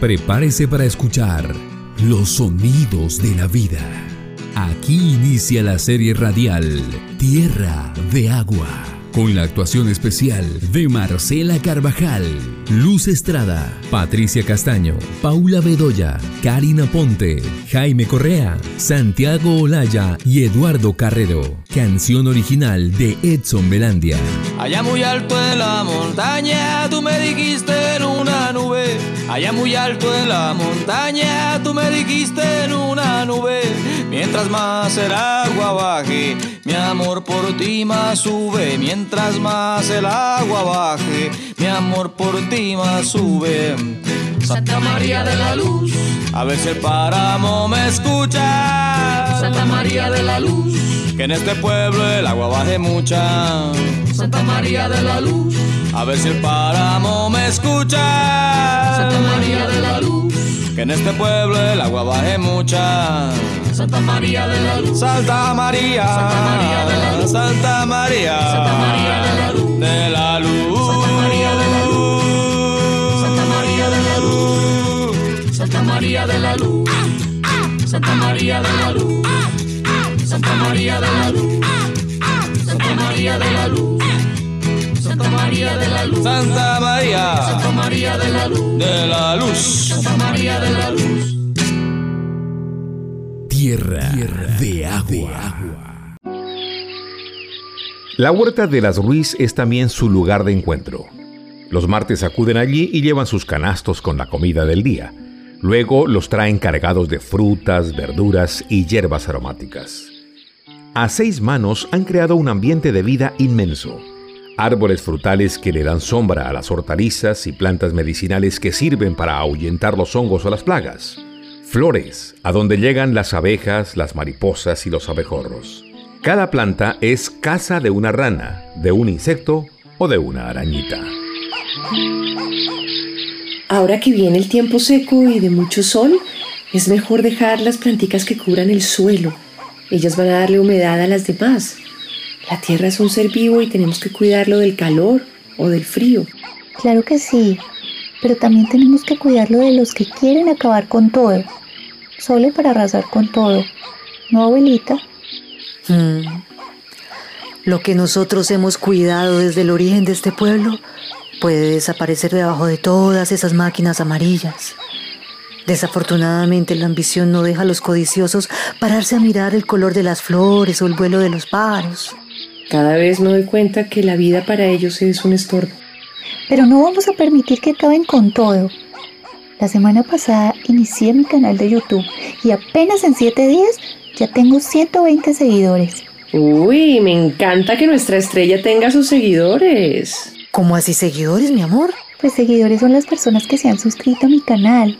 Prepárese para escuchar los sonidos de la vida. Aquí inicia la serie radial Tierra de Agua, con la actuación especial de Marcela Carvajal, Luz Estrada, Patricia Castaño, Paula Bedoya, Karina Ponte, Jaime Correa, Santiago Olaya y Eduardo Carrero. Canción original de Edson Belandia. Allá muy alto en la montaña, tú me dijiste en una nube. Allá muy alto en la montaña, tú me dijiste en una nube. Mientras más el agua baje, mi amor por ti más sube. Mientras más el agua baje, mi amor por ti más sube. Santa María de la Luz, a ver si el páramo me escucha. Santa María de la Luz, que en este pueblo el agua baje mucha. Santa María de la Luz, a ver si el páramo me escucha. Santa María de la Luz, que en este pueblo el agua baje mucha. Santa María de la Luz, Santa María, Santa María de la Luz, Santa María, Santa María de la Luz, de la Luz, Santa María de la Luz, Santa María de la Luz, Santa María de la Luz, Santa María de la Luz, Santa María de la Luz, Santa María de la Luz. Santa María de la Luz. Santa María. Santa María de la Luz. De la Luz. Santa María de la Luz. Tierra, de agua. La huerta de las Ruiz es también su lugar de encuentro. Los martes acuden allí y llevan sus canastos con la comida del día. Luego los traen cargados de frutas, verduras y hierbas aromáticas. A seis manos han creado un ambiente de vida inmenso. Árboles frutales que le dan sombra a las hortalizas y plantas medicinales que sirven para ahuyentar los hongos o las plagas. Flores, a donde llegan las abejas, las mariposas y los abejorros. Cada planta es casa de una rana, de un insecto o de una arañita. Ahora que viene el tiempo seco y de mucho sol, es mejor dejar las planticas que cubran el suelo. Ellas van a darle humedad a las demás. La tierra es un ser vivo y tenemos que cuidarlo del calor o del frío. Claro que sí, pero también tenemos que cuidarlo de los que quieren acabar con todo, solo para arrasar con todo. ¿No, abuelita? Mm. Lo que nosotros hemos cuidado desde el origen de este pueblo puede desaparecer debajo de todas esas máquinas amarillas. Desafortunadamente la ambición no deja a los codiciosos pararse a mirar el color de las flores o el vuelo de los pájaros. Cada vez me doy cuenta que la vida para ellos es un estorbo. Pero no vamos a permitir que acaben con todo. La semana pasada inicié mi canal de YouTube y apenas en 7 días ya tengo 120 seguidores. Uy, me encanta que nuestra estrella tenga sus seguidores. ¿Cómo así seguidores, mi amor? Pues seguidores son las personas que se han suscrito a mi canal.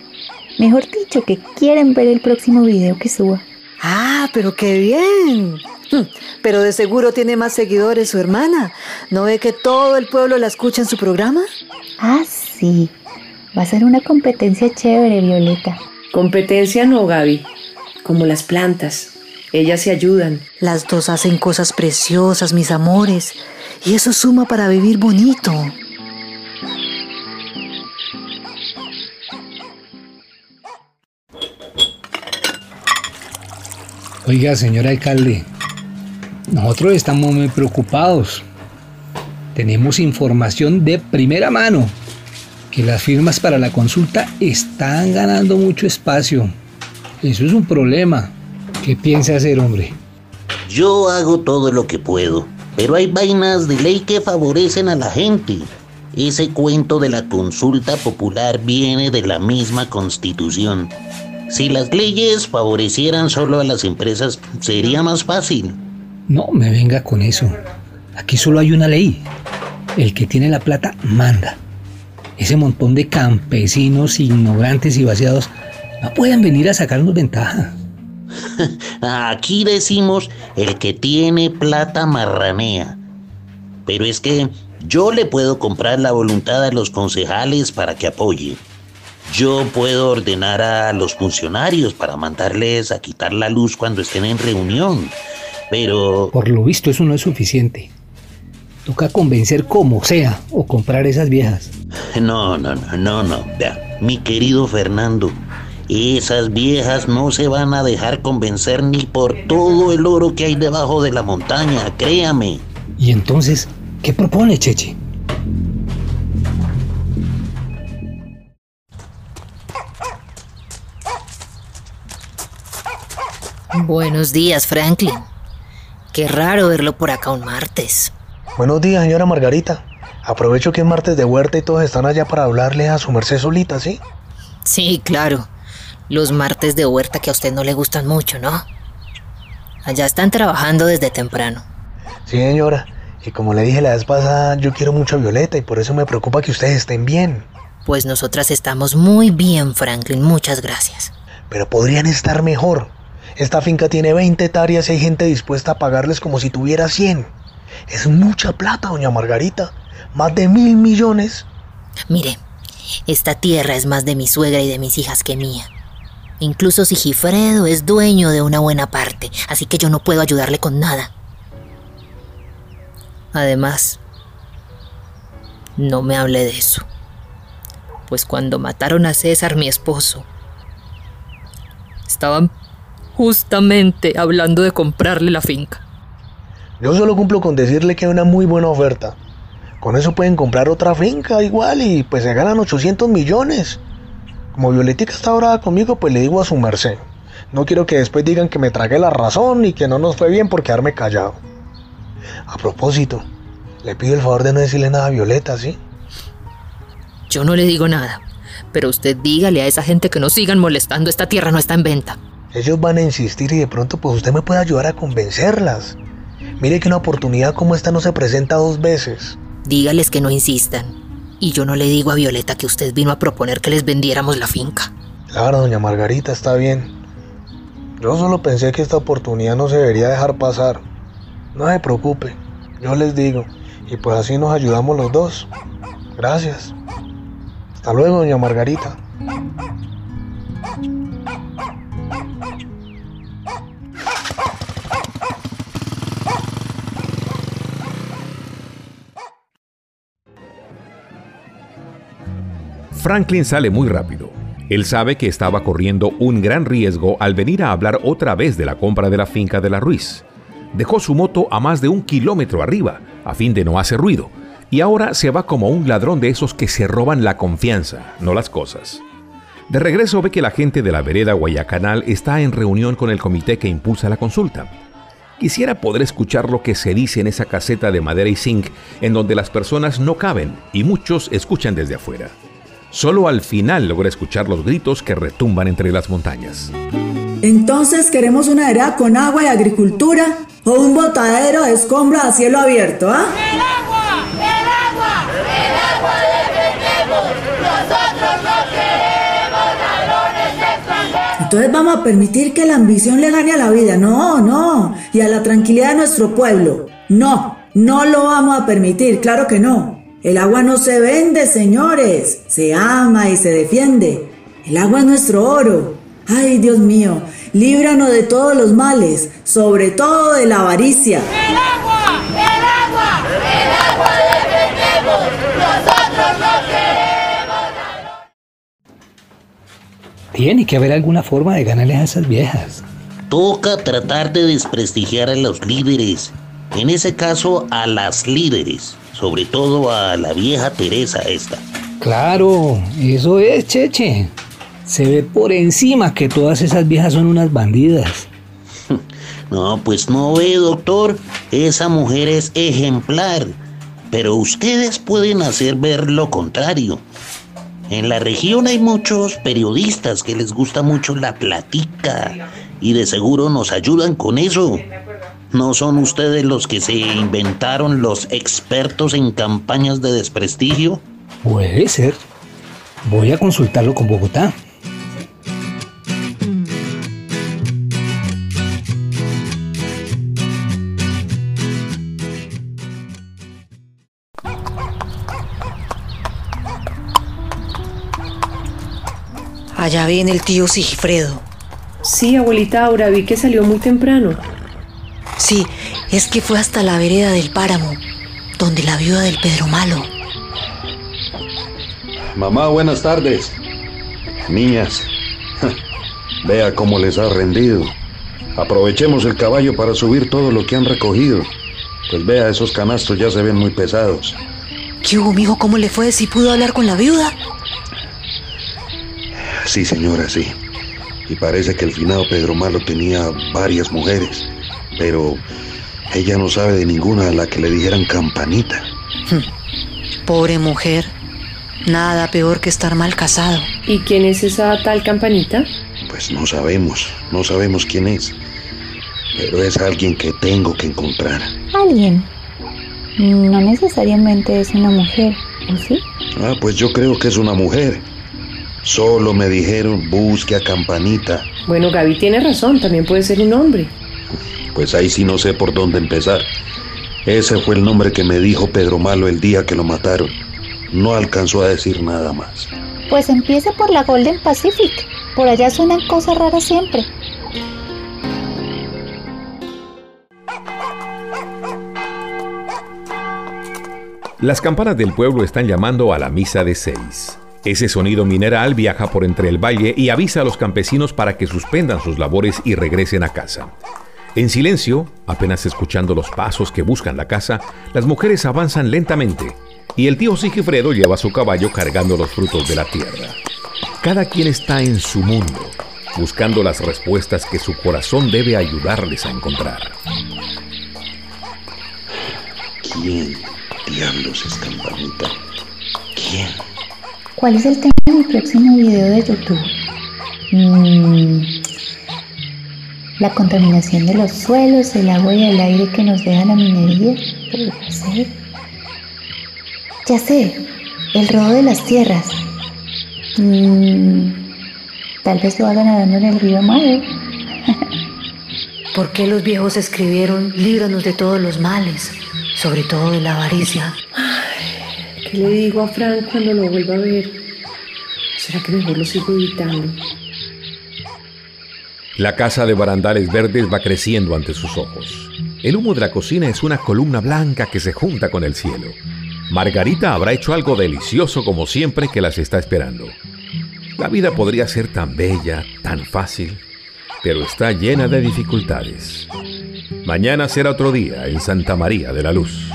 Mejor dicho, que quieren ver el próximo video que suba. Ah, pero qué bien. Hmm, Pero de seguro tiene más seguidores su hermana. ¿No ve que todo el pueblo la escucha en su programa? Ah, sí. Va a ser una competencia chévere, Violeta. Competencia no, Gaby. Como las plantas. Ellas se ayudan. Las dos hacen cosas preciosas, mis amores. Y eso suma para vivir bonito. Oiga, señor alcalde, nosotros estamos muy preocupados. Tenemos información de primera mano que las firmas para la consulta están ganando mucho espacio. Eso es un problema. ¿Qué piensa hacer, hombre? Yo hago todo lo que puedo, pero hay vainas de ley que favorecen a la gente. Ese cuento de la consulta popular viene de la misma constitución. Si las leyes favorecieran solo a las empresas, sería más fácil. No me venga con eso. Aquí solo hay una ley. El que tiene la plata manda. Ese montón de campesinos ignorantes y vaciados no pueden venir a sacarnos ventaja. Aquí decimos el que tiene plata marranea. Pero es que yo le puedo comprar la voluntad a los concejales para que apoyen. Yo puedo ordenar a los funcionarios para mandarles a quitar la luz cuando estén en reunión. Pero... Por lo visto eso no es suficiente. Toca convencer como sea o comprar esas viejas. No, no, no, no, no. Vea. mi querido Fernando. Esas viejas no se van a dejar convencer ni por todo el oro que hay debajo de la montaña, créame. ¿Y entonces qué propone Cheche? Buenos días, Franklin. Qué raro verlo por acá un martes. Buenos días, señora Margarita. Aprovecho que es martes de huerta y todos están allá para hablarle a su merced solita, ¿sí? Sí, claro. Los martes de huerta que a usted no le gustan mucho, ¿no? Allá están trabajando desde temprano. Sí, señora. Y como le dije la vez pasada, yo quiero mucho a Violeta y por eso me preocupa que ustedes estén bien. Pues nosotras estamos muy bien, Franklin. Muchas gracias. Pero podrían estar mejor. Esta finca tiene 20 hectáreas y hay gente dispuesta a pagarles como si tuviera 100. Es mucha plata, doña Margarita. Más de mil millones. Mire, esta tierra es más de mi suegra y de mis hijas que mía. Incluso Sigifredo es dueño de una buena parte, así que yo no puedo ayudarle con nada. Además, no me hable de eso. Pues cuando mataron a César, mi esposo, estaban justamente hablando de comprarle la finca. Yo solo cumplo con decirle que hay una muy buena oferta. Con eso pueden comprar otra finca igual y pues se ganan 800 millones. Como Violetica está ahora conmigo, pues le digo a su merced. No quiero que después digan que me tragué la razón y que no nos fue bien por quedarme callado. A propósito, le pido el favor de no decirle nada a Violeta, ¿sí? Yo no le digo nada, pero usted dígale a esa gente que no sigan molestando, esta tierra no está en venta. Ellos van a insistir y de pronto pues usted me puede ayudar a convencerlas. Mire que una oportunidad como esta no se presenta dos veces. Dígales que no insistan. Y yo no le digo a Violeta que usted vino a proponer que les vendiéramos la finca. Claro, doña Margarita, está bien. Yo solo pensé que esta oportunidad no se debería dejar pasar. No se preocupe, yo les digo. Y pues así nos ayudamos los dos. Gracias. Hasta luego, doña Margarita. Franklin sale muy rápido. Él sabe que estaba corriendo un gran riesgo al venir a hablar otra vez de la compra de la finca de la Ruiz. Dejó su moto a más de un kilómetro arriba, a fin de no hacer ruido, y ahora se va como un ladrón de esos que se roban la confianza, no las cosas. De regreso ve que la gente de la vereda Guayacanal está en reunión con el comité que impulsa la consulta. Quisiera poder escuchar lo que se dice en esa caseta de madera y zinc en donde las personas no caben y muchos escuchan desde afuera. Solo al final logra escuchar los gritos que retumban entre las montañas. Entonces, ¿queremos una era con agua y agricultura o un botadero de escombros a cielo abierto, ah? ¡El agua! ¡El agua! ¡El agua defendemos! ¡Nosotros no queremos ladrones extranjeros! Entonces vamos a permitir que la ambición le gane a la vida. No, no. Y a la tranquilidad de nuestro pueblo. No, no lo vamos a permitir, claro que no. El agua no se vende, señores. Se ama y se defiende. El agua es nuestro oro. Ay, Dios mío, líbranos de todos los males, sobre todo de la avaricia. ¡El agua! ¡El agua! ¡El agua defendemos! ¡Nosotros no queremos Tiene que haber alguna forma de ganarles a esas viejas. Toca tratar de desprestigiar a los líderes. En ese caso, a las líderes. Sobre todo a la vieja Teresa esta. Claro, eso es, Cheche. Se ve por encima que todas esas viejas son unas bandidas. No, pues no ve, doctor. Esa mujer es ejemplar. Pero ustedes pueden hacer ver lo contrario. En la región hay muchos periodistas que les gusta mucho la platica y de seguro nos ayudan con eso. ¿No son ustedes los que se inventaron los expertos en campañas de desprestigio? Puede ser. Voy a consultarlo con Bogotá. Allá viene el tío Sigifredo. Sí, abuelita Aura, vi que salió muy temprano. Sí, es que fue hasta la vereda del páramo, donde la viuda del Pedro Malo. Mamá, buenas tardes. Niñas, vea cómo les ha rendido. Aprovechemos el caballo para subir todo lo que han recogido. Pues vea, esos canastos ya se ven muy pesados. ¿Qué hubo, mijo? ¿Cómo le fue? ¿Si pudo hablar con la viuda? Sí, señora, sí. Y parece que el finado Pedro Malo tenía varias mujeres, pero ella no sabe de ninguna a la que le dijeran campanita. Pobre mujer. Nada peor que estar mal casado. ¿Y quién es esa tal campanita? Pues no sabemos, no sabemos quién es. Pero es alguien que tengo que encontrar. Alguien. No necesariamente es una mujer, ¿o sí? Ah, pues yo creo que es una mujer. Solo me dijeron busque a Campanita. Bueno, Gaby tiene razón, también puede ser un hombre. Pues ahí sí no sé por dónde empezar. Ese fue el nombre que me dijo Pedro Malo el día que lo mataron. No alcanzó a decir nada más. Pues empiece por la Golden Pacific. Por allá suenan cosas raras siempre. Las campanas del pueblo están llamando a la misa de seis. Ese sonido mineral viaja por entre el valle y avisa a los campesinos para que suspendan sus labores y regresen a casa. En silencio, apenas escuchando los pasos que buscan la casa, las mujeres avanzan lentamente y el tío Sigifredo lleva su caballo cargando los frutos de la tierra. Cada quien está en su mundo, buscando las respuestas que su corazón debe ayudarles a encontrar. ¿Quién diablos es Campanita? ¿Quién? ¿Cuál es el tema de mi próximo video de YouTube? Mm, la contaminación de los suelos, el agua y el aire que nos deja la minería. Podría ser. Ya sé, el robo de las tierras. Mm, tal vez lo hagan nadando en el río Amado. ¿Por qué los viejos escribieron líbranos de todos los males, sobre todo de la avaricia? ¿Qué le digo a Frank cuando lo vuelva a ver? ¿Será que mejor lo sigo evitando? La casa de barandales verdes va creciendo ante sus ojos. El humo de la cocina es una columna blanca que se junta con el cielo. Margarita habrá hecho algo delicioso como siempre que las está esperando. La vida podría ser tan bella, tan fácil, pero está llena de dificultades. Mañana será otro día en Santa María de la Luz.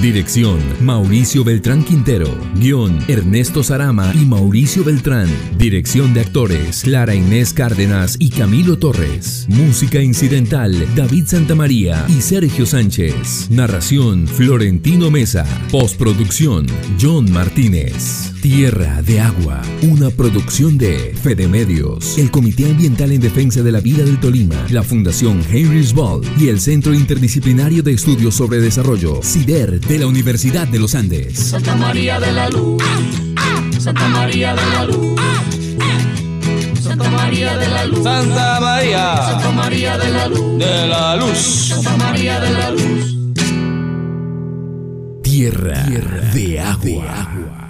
Dirección Mauricio Beltrán Quintero. Guión Ernesto Sarama y Mauricio Beltrán. Dirección de actores Clara Inés Cárdenas y Camilo Torres. Música incidental David Santamaría y Sergio Sánchez. Narración Florentino Mesa. Postproducción John Martínez. Tierra de Agua. Una producción de Fede Medios, el Comité Ambiental en Defensa de la Vida del Tolima, la Fundación Henry's Ball y el Centro Interdisciplinario de Estudios sobre Desarrollo, CIDER, de la Universidad de los Andes. Santa María de la Luz. Santa María de la Luz. Santa María de la Luz. Santa María. Santa María de la Luz. De la Luz. Santa María de la Luz. Tierra, de agua.